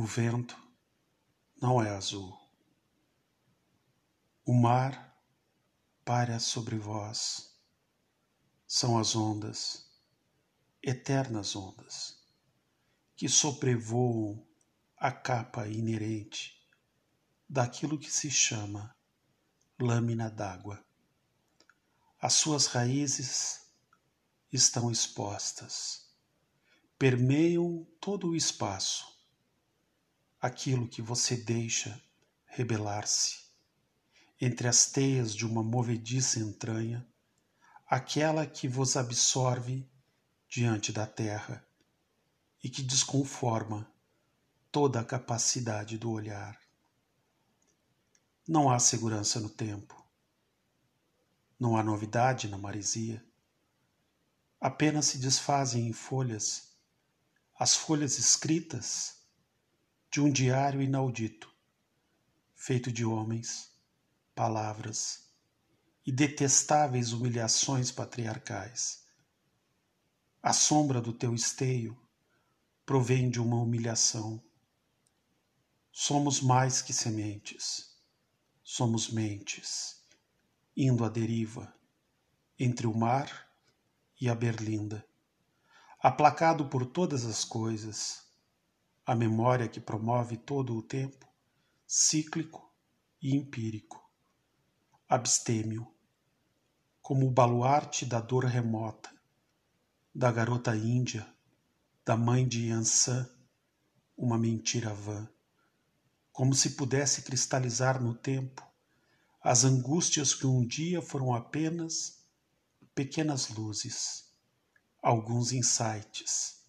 O vento não é azul. O mar para sobre vós. São as ondas, eternas ondas, que sobrevoam a capa inerente daquilo que se chama lâmina d'água. As suas raízes estão expostas, permeiam todo o espaço aquilo que você deixa rebelar-se entre as teias de uma movediça entranha, aquela que vos absorve diante da terra e que desconforma toda a capacidade do olhar. Não há segurança no tempo. Não há novidade na maresia. Apenas se desfazem em folhas as folhas escritas de um diário inaudito, feito de homens, palavras e detestáveis humilhações patriarcais. A sombra do teu esteio provém de uma humilhação. Somos mais que sementes, somos mentes, indo à deriva entre o mar e a berlinda, aplacado por todas as coisas a memória que promove todo o tempo, cíclico e empírico. Abstêmio, como o baluarte da dor remota, da garota índia, da mãe de Yansan, uma mentira vã, como se pudesse cristalizar no tempo as angústias que um dia foram apenas pequenas luzes, alguns insights.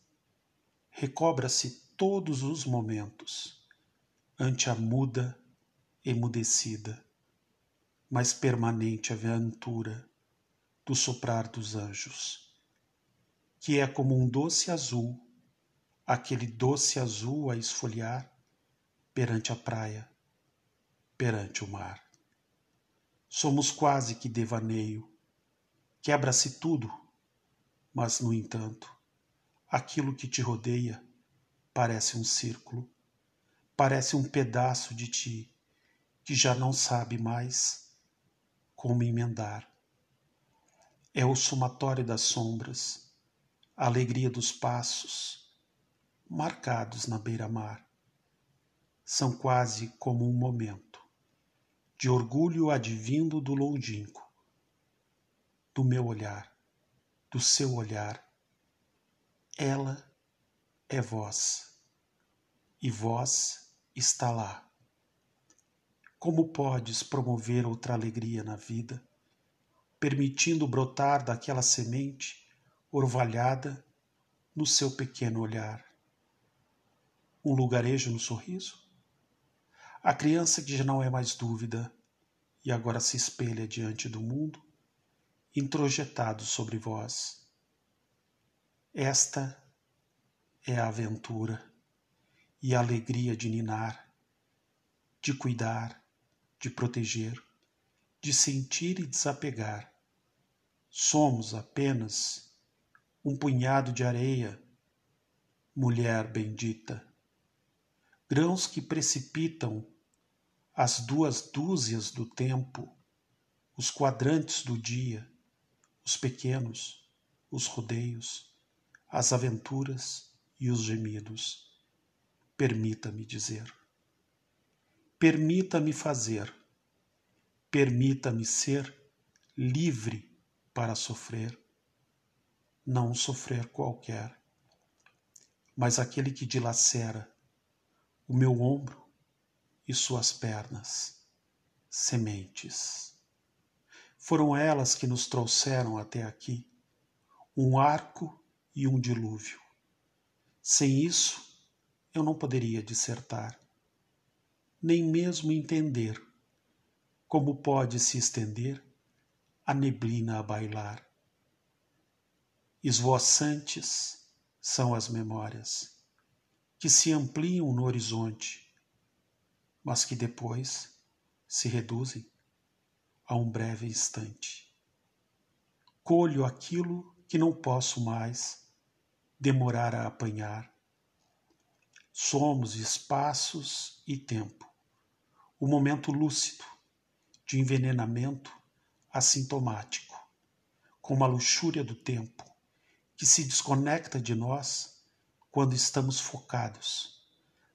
Recobra-se todos os momentos, ante a muda, emudecida, mas permanente aventura do soprar dos anjos, que é como um doce azul, aquele doce azul a esfoliar perante a praia, perante o mar. Somos quase que devaneio, quebra-se tudo, mas, no entanto, aquilo que te rodeia parece um círculo, parece um pedaço de ti que já não sabe mais como emendar. É o somatório das sombras, a alegria dos passos, marcados na beira-mar. São quase como um momento de orgulho advindo do longínquo, do meu olhar, do seu olhar. Ela é vós e vós está lá. Como podes promover outra alegria na vida, permitindo brotar daquela semente orvalhada no seu pequeno olhar? Um lugarejo no sorriso? A criança que já não é mais dúvida e agora se espelha diante do mundo, introjetado sobre vós. Esta é a aventura e a alegria de ninar, de cuidar, de proteger, de sentir e desapegar. Somos apenas um punhado de areia, mulher bendita, grãos que precipitam as duas dúzias do tempo, os quadrantes do dia, os pequenos, os rodeios, as aventuras e os gemidos permita-me dizer. Permita-me fazer. Permita-me ser livre para sofrer. Não sofrer qualquer, mas aquele que dilacera o meu ombro e suas pernas, sementes. Foram elas que nos trouxeram até aqui, um arco e um dilúvio. Sem isso, eu não poderia dissertar, nem mesmo entender como pode se estender a neblina a bailar. Esvoaçantes são as memórias que se ampliam no horizonte, mas que depois se reduzem a um breve instante. Colho aquilo que não posso mais demorar a apanhar Somos espaços e tempo. O momento lúcido de envenenamento assintomático, como a luxúria do tempo, que se desconecta de nós quando estamos focados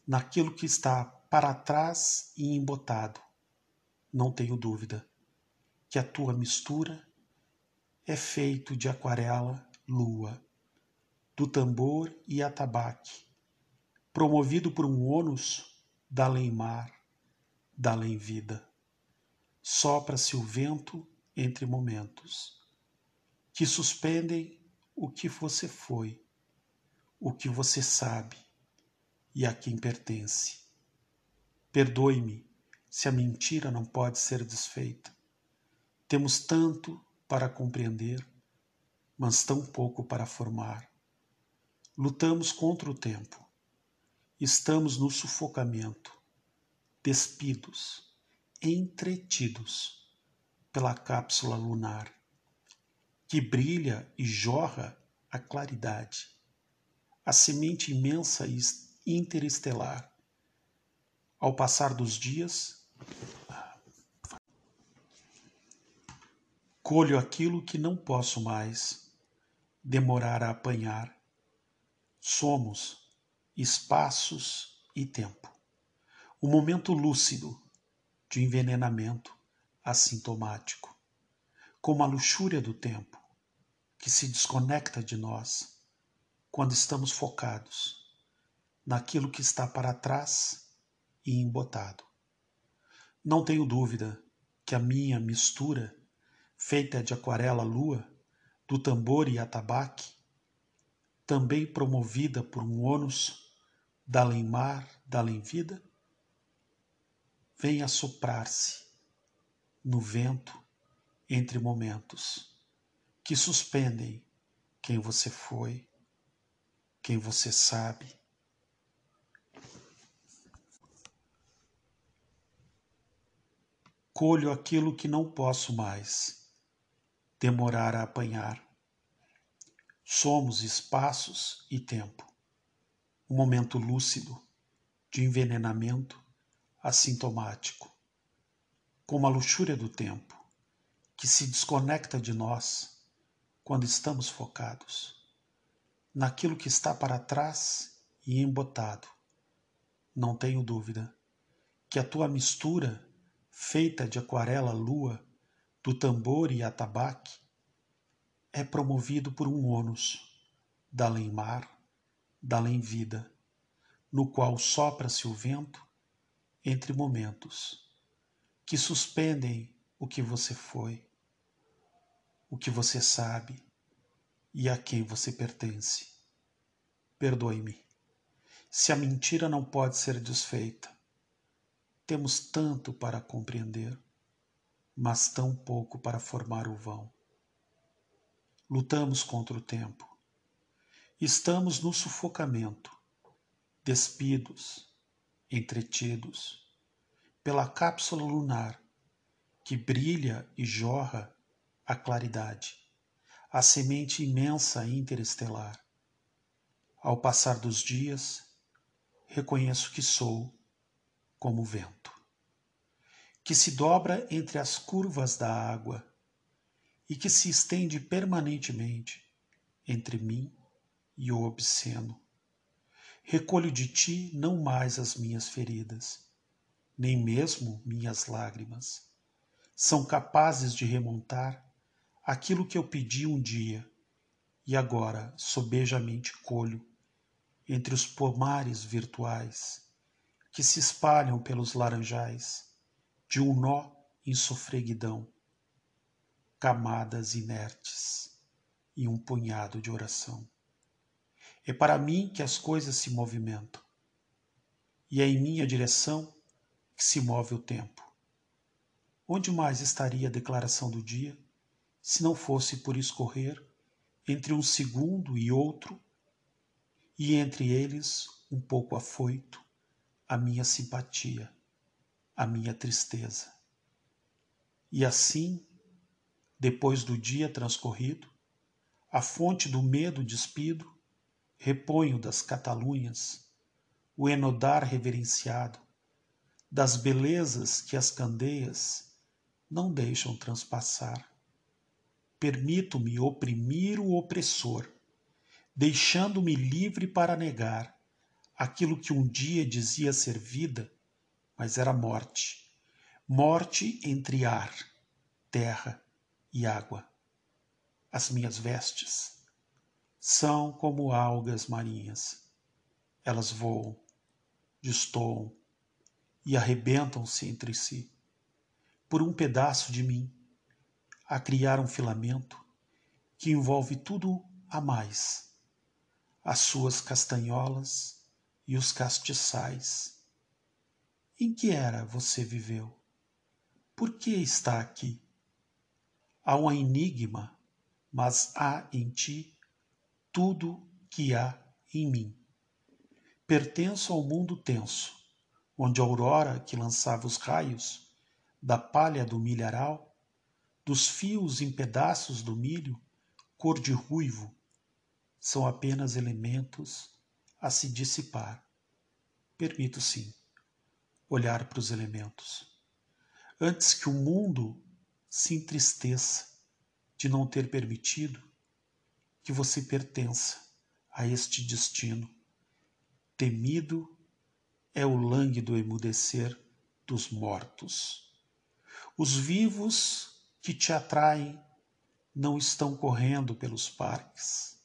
naquilo que está para trás e embotado. Não tenho dúvida que a tua mistura é feito de aquarela, lua, do tambor e atabaque, promovido por um ônus da além-mar, da além-vida. Sopra-se o vento entre momentos, que suspendem o que você foi, o que você sabe e a quem pertence. Perdoe-me se a mentira não pode ser desfeita. Temos tanto para compreender, mas tão pouco para formar. Lutamos contra o tempo. Estamos no sufocamento, despidos, entretidos pela cápsula lunar, que brilha e jorra a claridade, a semente imensa e interestelar. Ao passar dos dias, colho aquilo que não posso mais demorar a apanhar. Somos espaços e tempo. O momento lúcido de envenenamento assintomático, como a luxúria do tempo que se desconecta de nós quando estamos focados naquilo que está para trás e embotado. Não tenho dúvida que a minha mistura feita de aquarela lua, do tambor e atabaque, também promovida por um ônus da além-mar, da além-vida, vem a soprar-se no vento entre momentos que suspendem quem você foi, quem você sabe. Colho aquilo que não posso mais demorar a apanhar. Somos espaços e tempo. Um momento lúcido de envenenamento assintomático, como a luxúria do tempo, que se desconecta de nós quando estamos focados naquilo que está para trás e embotado. Não tenho dúvida que a tua mistura, feita de aquarela lua, do tambor e atabaque é promovido por um ônus da além-mar, da além-vida, no qual sopra-se o vento entre momentos que suspendem o que você foi, o que você sabe e a quem você pertence. Perdoe-me. Se a mentira não pode ser desfeita, temos tanto para compreender mas tão pouco para formar o vão. Lutamos contra o tempo. Estamos no sufocamento, despidos, entretidos, pela cápsula lunar que brilha e jorra a claridade, a semente imensa interestelar. Ao passar dos dias, reconheço que sou como vento que se dobra entre as curvas da água e que se estende permanentemente entre mim e o obsceno. Recolho de ti não mais as minhas feridas, nem mesmo minhas lágrimas. São capazes de remontar aquilo que eu pedi um dia e agora sobejamente colho entre os pomares virtuais que se espalham pelos laranjais de um nó em sofreguidão, camadas inertes e um punhado de oração. É para mim que as coisas se movimentam, e é em minha direção que se move o tempo. Onde mais estaria a declaração do dia se não fosse por escorrer entre um segundo e outro, e entre eles, um pouco afoito, a minha simpatia? a minha tristeza. E assim, depois do dia transcorrido, a fonte do medo despido, reponho das catalunhas, o enodar reverenciado, das belezas que as candeias não deixam transpassar. Permito-me oprimir o opressor, deixando-me livre para negar aquilo que um dia dizia ser vida, mas era morte. Morte entre ar, terra e água. As minhas vestes são como algas marinhas. Elas voam, destoam e arrebentam-se entre si por um pedaço de mim, a criar um filamento que envolve tudo a mais, as suas castanholas e os castiçais. Em que era você viveu? Por que está aqui? Há um enigma, mas há em ti tudo que há em mim. Pertenço ao mundo tenso, onde a aurora que lançava os raios da palha do milharal, dos fios em pedaços do milho, cor de ruivo, são apenas elementos a se dissipar. Permito sim olhar para os elementos. Antes que o mundo se entristeça de não ter permitido que você pertença a este destino. Temido é o lânguido emudecer dos mortos. Os vivos que te atraem não estão correndo pelos parques,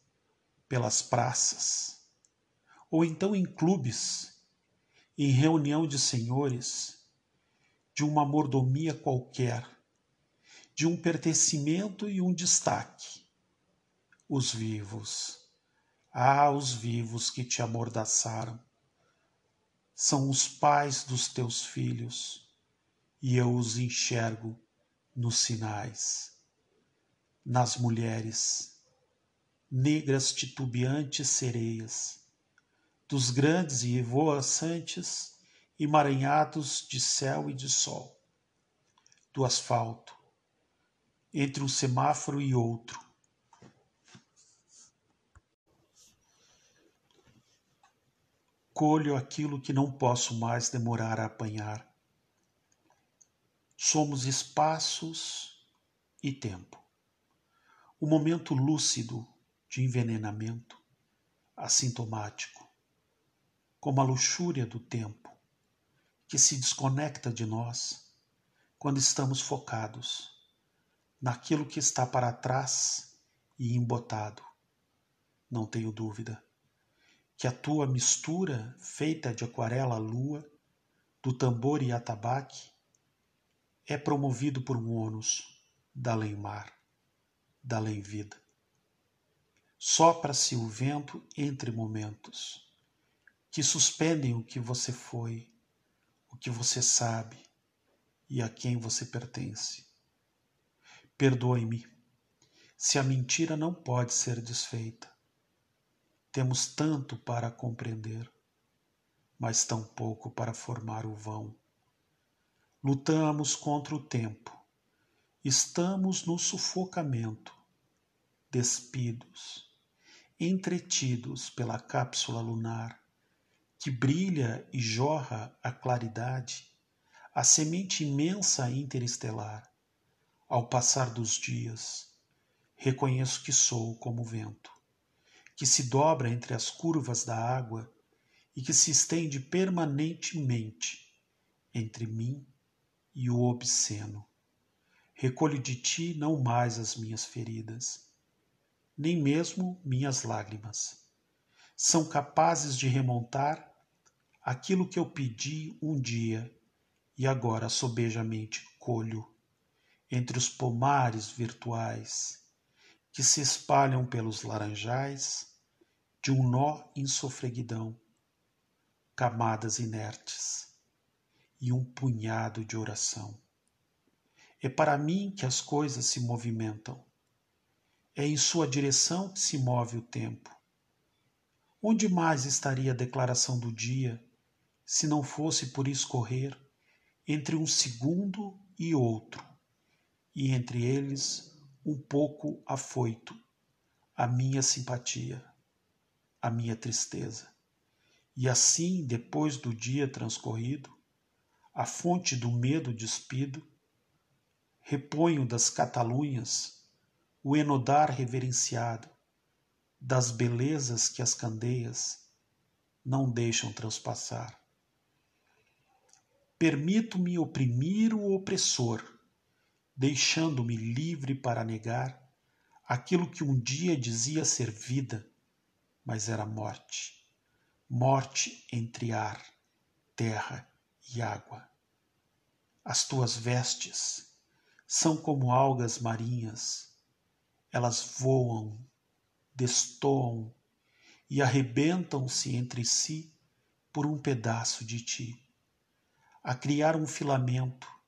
pelas praças, ou então em clubes, em reunião de senhores, de uma mordomia qualquer, de um pertencimento e um destaque. Os vivos, ah, os vivos que te amordaçaram, são os pais dos teus filhos, e eu os enxergo nos sinais, nas mulheres, negras titubeantes sereias, dos grandes e voaçantes emaranhados de céu e de sol, do asfalto, entre um semáforo e outro. Colho aquilo que não posso mais demorar a apanhar. Somos espaços e tempo. O momento lúcido de envenenamento, assintomático, como a luxúria do tempo, que se desconecta de nós quando estamos focados naquilo que está para trás e embotado. Não tenho dúvida que a tua mistura feita de aquarela lua, do tambor e atabaque, é promovido por um ônus da além-mar, da além-vida. Sopra-se o vento entre momentos que suspendem o que você foi, o que você sabe e a quem você pertence. Perdoe-me se a mentira não pode ser desfeita. Temos tanto para compreender, mas tão pouco para formar o vão. Lutamos contra o tempo, estamos no sufocamento, despidos, entretidos pela cápsula lunar que brilha e jorra a claridade, a semente imensa interestelar. Ao passar dos dias, reconheço que sou como o vento, que se dobra entre as curvas da água e que se estende permanentemente entre mim e o obsceno. Recolho de ti não mais as minhas feridas, nem mesmo minhas lágrimas. São capazes de remontar aquilo que eu pedi um dia e agora sobejamente colho entre os pomares virtuais que se espalham pelos laranjais de um nó em sofreguidão, camadas inertes e um punhado de oração. É para mim que as coisas se movimentam. É em sua direção que se move o tempo. Onde mais estaria a declaração do dia se não fosse por escorrer entre um segundo e outro, e entre eles um pouco afoito, a minha simpatia, a minha tristeza, E assim, depois do dia transcorrido, a fonte do medo despido, reponho das Catalunhas o enodar reverenciado das belezas que as candeias não deixam transpassar. Permito-me oprimir o opressor, deixando-me livre para negar aquilo que um dia dizia ser vida, mas era morte. Morte entre ar, terra e água. As tuas vestes são como algas marinhas, elas voam, destoam e arrebentam-se entre si por um pedaço de ti, a criar um filamento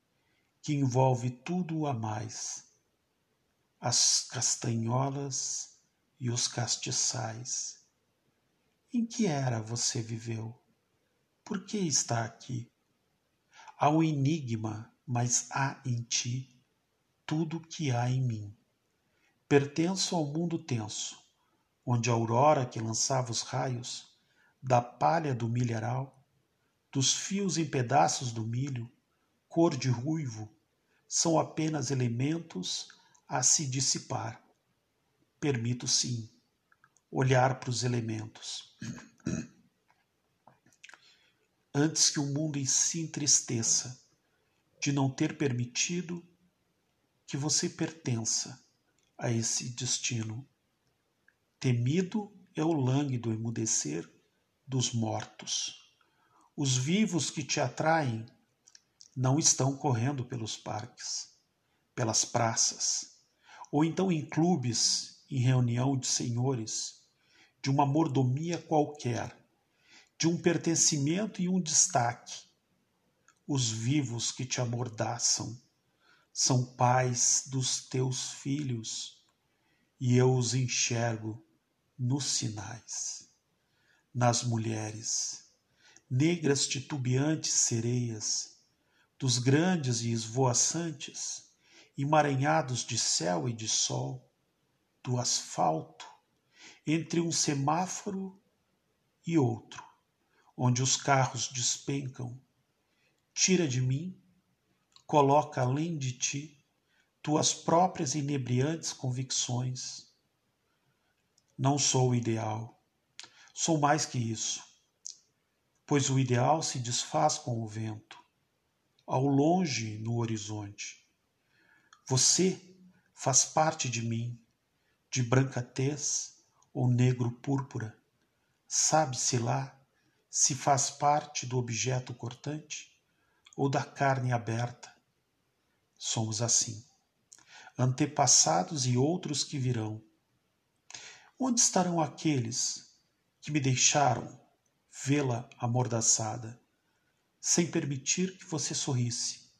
que envolve tudo a mais, as castanholas e os castiçais em que era você viveu? Por que está aqui? Há um enigma, mas há em ti tudo que há em mim. Pertenço ao mundo tenso, onde a aurora que lançava os raios da palha do milharal, dos fios em pedaços do milho, cor de ruivo, são apenas elementos a se dissipar. Permito sim olhar para os elementos. Antes que o mundo em si entristeça de não ter permitido que você pertença a esse destino. Temido é o lânguido emudecer dos mortos. Os vivos que te atraem não estão correndo pelos parques, pelas praças, ou então em clubes, em reunião de senhores de uma mordomia qualquer, de um pertencimento e um destaque. Os vivos que te amordaçam são pais dos teus filhos, e eu os enxergo nos sinais, nas mulheres, negras titubeantes sereias, dos grandes e esvoaçantes, emaranhados de céu e de sol, do asfalto entre um semáforo e outro, onde os carros despencam, tira de mim, coloca além de ti tuas próprias inebriantes convicções. Não sou o ideal, sou mais que isso, pois o ideal se desfaz com o vento, ao longe no horizonte. Você faz parte de mim, de branca tez, ou negro púrpura. Sabe-se lá se faz parte do objeto cortante ou da carne aberta. Somos assim, antepassados e outros que virão. Onde estarão aqueles que me deixaram vê-la amordaçada, sem permitir que você sorrisse,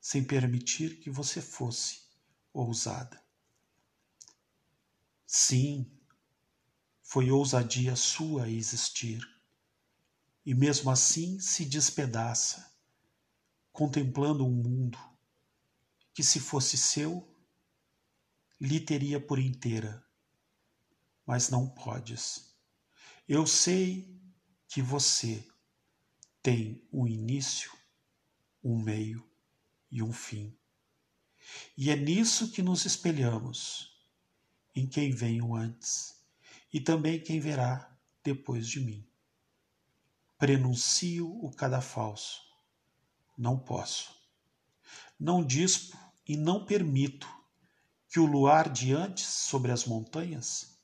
sem permitir que você fosse ousada? Sim, foi ousadia sua existir, e mesmo assim se despedaça, contemplando um mundo que, se fosse seu, lhe teria por inteira. Mas não podes. Eu sei que você tem um início, um meio e um fim. E é nisso que nos espelhamos, em quem veio antes e também quem verá depois de mim. Prenuncio o cadafalso. Não posso. Não dispo e não permito que o luar de antes sobre as montanhas,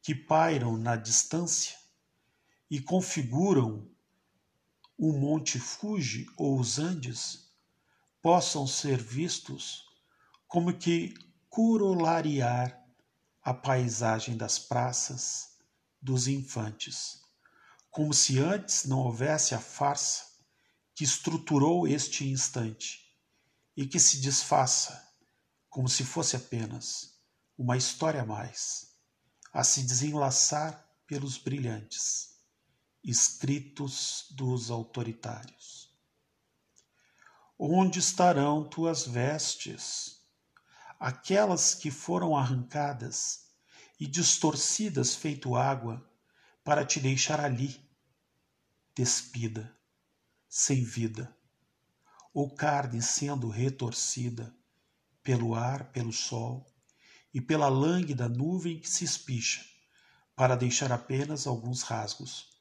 que pairam na distância e configuram o Monte Fuji ou os Andes, possam ser vistos como que corolariar a paisagem das praças, dos infantes, como se antes não houvesse a farsa que estruturou este instante e que se desfaça, como se fosse apenas uma história a mais, a se desenlaçar pelos brilhantes, escritos dos autoritários. Onde estarão tuas vestes? aquelas que foram arrancadas e distorcidas feito água para te deixar ali, despida, sem vida, ou carne sendo retorcida pelo ar, pelo sol e pela lânguida nuvem que se espicha para deixar apenas alguns rasgos,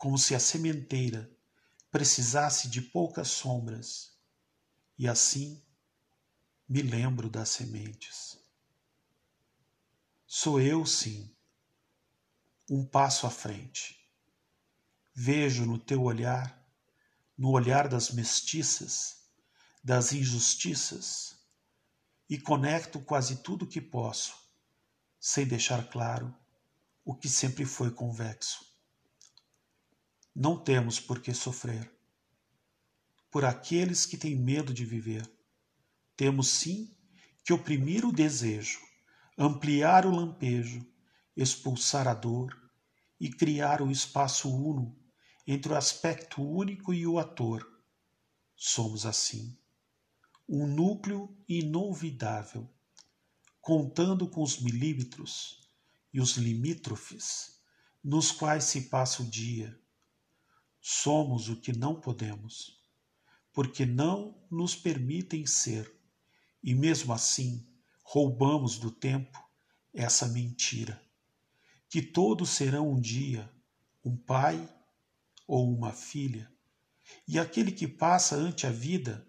como se a sementeira precisasse de poucas sombras, e assim me lembro das sementes. Sou eu, sim, um passo à frente Vejo no teu olhar, no olhar das mestiças, das injustiças, e conecto quase tudo que posso, sem deixar claro o que sempre foi convexo. Não temos por que sofrer. Por aqueles que têm medo de viver, temos sim que oprimir o desejo, ampliar o lampejo, expulsar a dor e criar o espaço uno entre o aspecto único e o ator. Somos assim, um núcleo inolvidável, contando com os milímetros e os limítrofes nos quais se passa o dia. Somos o que não podemos, porque não nos permitem ser, e mesmo assim roubamos do tempo essa mentira, que todos serão um dia um pai ou uma filha, e aquele que passa ante a vida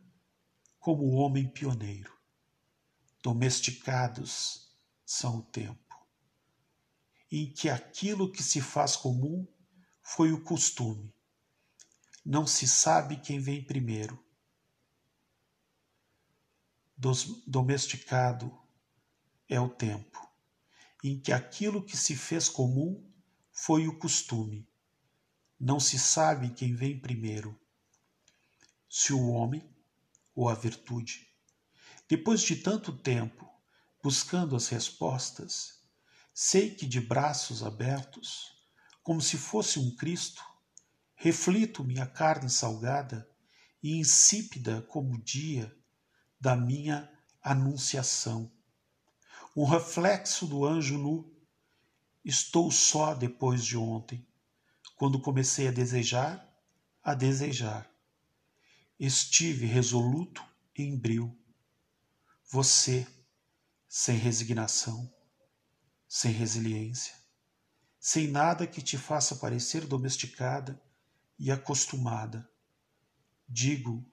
como o homem pioneiro. Domesticados são o tempo, em que aquilo que se faz comum foi o costume. Não se sabe quem vem primeiro. Domesticado é o tempo, em que aquilo que se fez comum foi o costume não se sabe quem vem primeiro, se o homem ou a virtude. Depois de tanto tempo buscando as respostas, sei que de braços abertos, como se fosse um Cristo, reflito minha carne salgada e insípida como o dia da minha anunciação. Um reflexo do anjo nu, estou só depois de ontem quando comecei a desejar, a desejar. Estive resoluto em bril. Você, sem resignação, sem resiliência, sem nada que te faça parecer domesticada e acostumada. Digo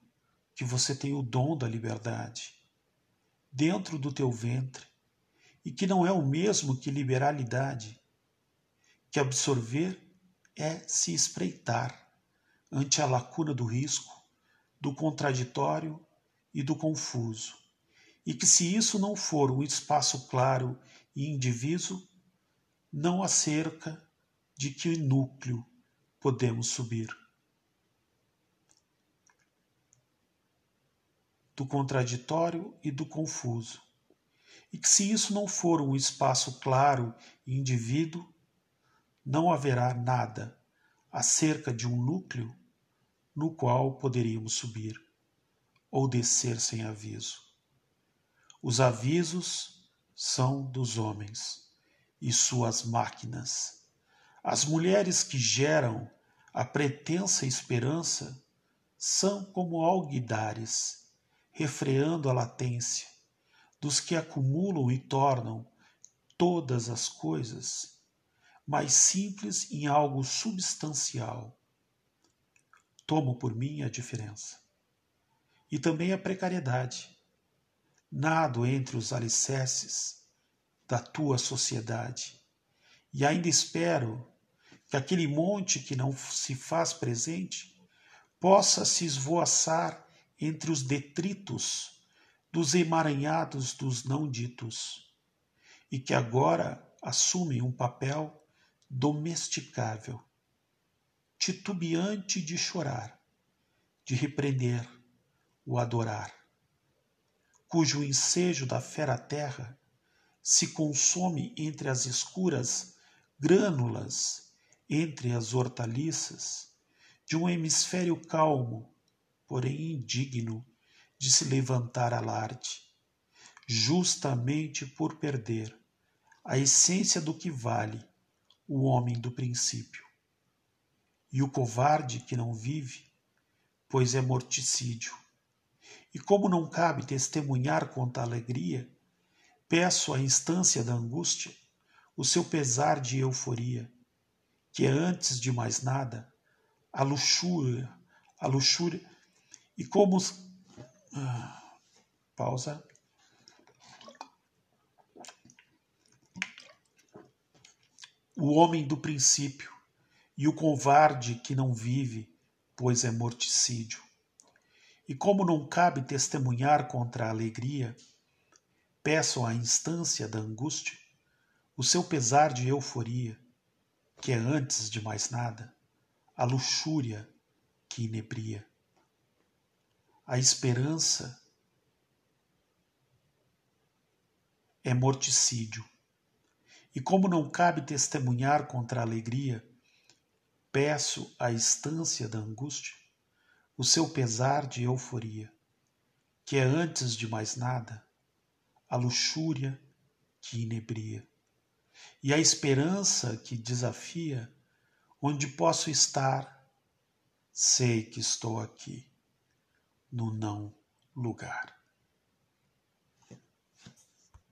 que você tem o dom da liberdade dentro do teu ventre e que não é o mesmo que liberalidade, que absorver é se espreitar ante a lacuna do risco, do contraditório e do confuso, e que se isso não for um espaço claro e indiviso, não há cerca de que núcleo podemos subir. Do contraditório e do confuso, e que se isso não for um espaço claro e indivíduo, não haverá nada acerca de um núcleo no qual poderíamos subir ou descer sem aviso. Os avisos são dos homens e suas máquinas. As mulheres que geram a pretensa esperança são como alguidares, refreando a latência dos que acumulam e tornam todas as coisas mais simples em algo substancial. Tomo por mim a diferença. E também a precariedade. Nado entre os alicerces da tua sociedade. E ainda espero que aquele monte que não se faz presente possa se esvoaçar entre os detritos dos emaranhados dos não ditos, e que agora assumem um papel domesticável, titubeante de chorar, de repreender, o adorar, cujo ensejo da fera terra se consome entre as escuras grânulas, entre as hortaliças, de um hemisfério calmo, porém indigno de se levantar alarde, justamente por perder a essência do que vale o homem do princípio. e o covarde que não vive, pois é morticídio. E como não cabe testemunhar quanta alegria, peço à instância da angústia o seu pesar de euforia, que é antes de mais nada a luxúria, a luxúria, e como ah, pausa o homem do princípio e o covarde que não vive, pois é morticídio. E como não cabe testemunhar contra a alegria, peço à instância da angústia o seu pesar de euforia, que é antes de mais nada a luxúria que inebria. A esperança é morticídio e como não cabe testemunhar contra a alegria, peço à estância da angústia o seu pesar de euforia, que é antes de mais nada a luxúria que inebria, e a esperança que desafia onde posso estar, sei que estou aqui, no não lugar.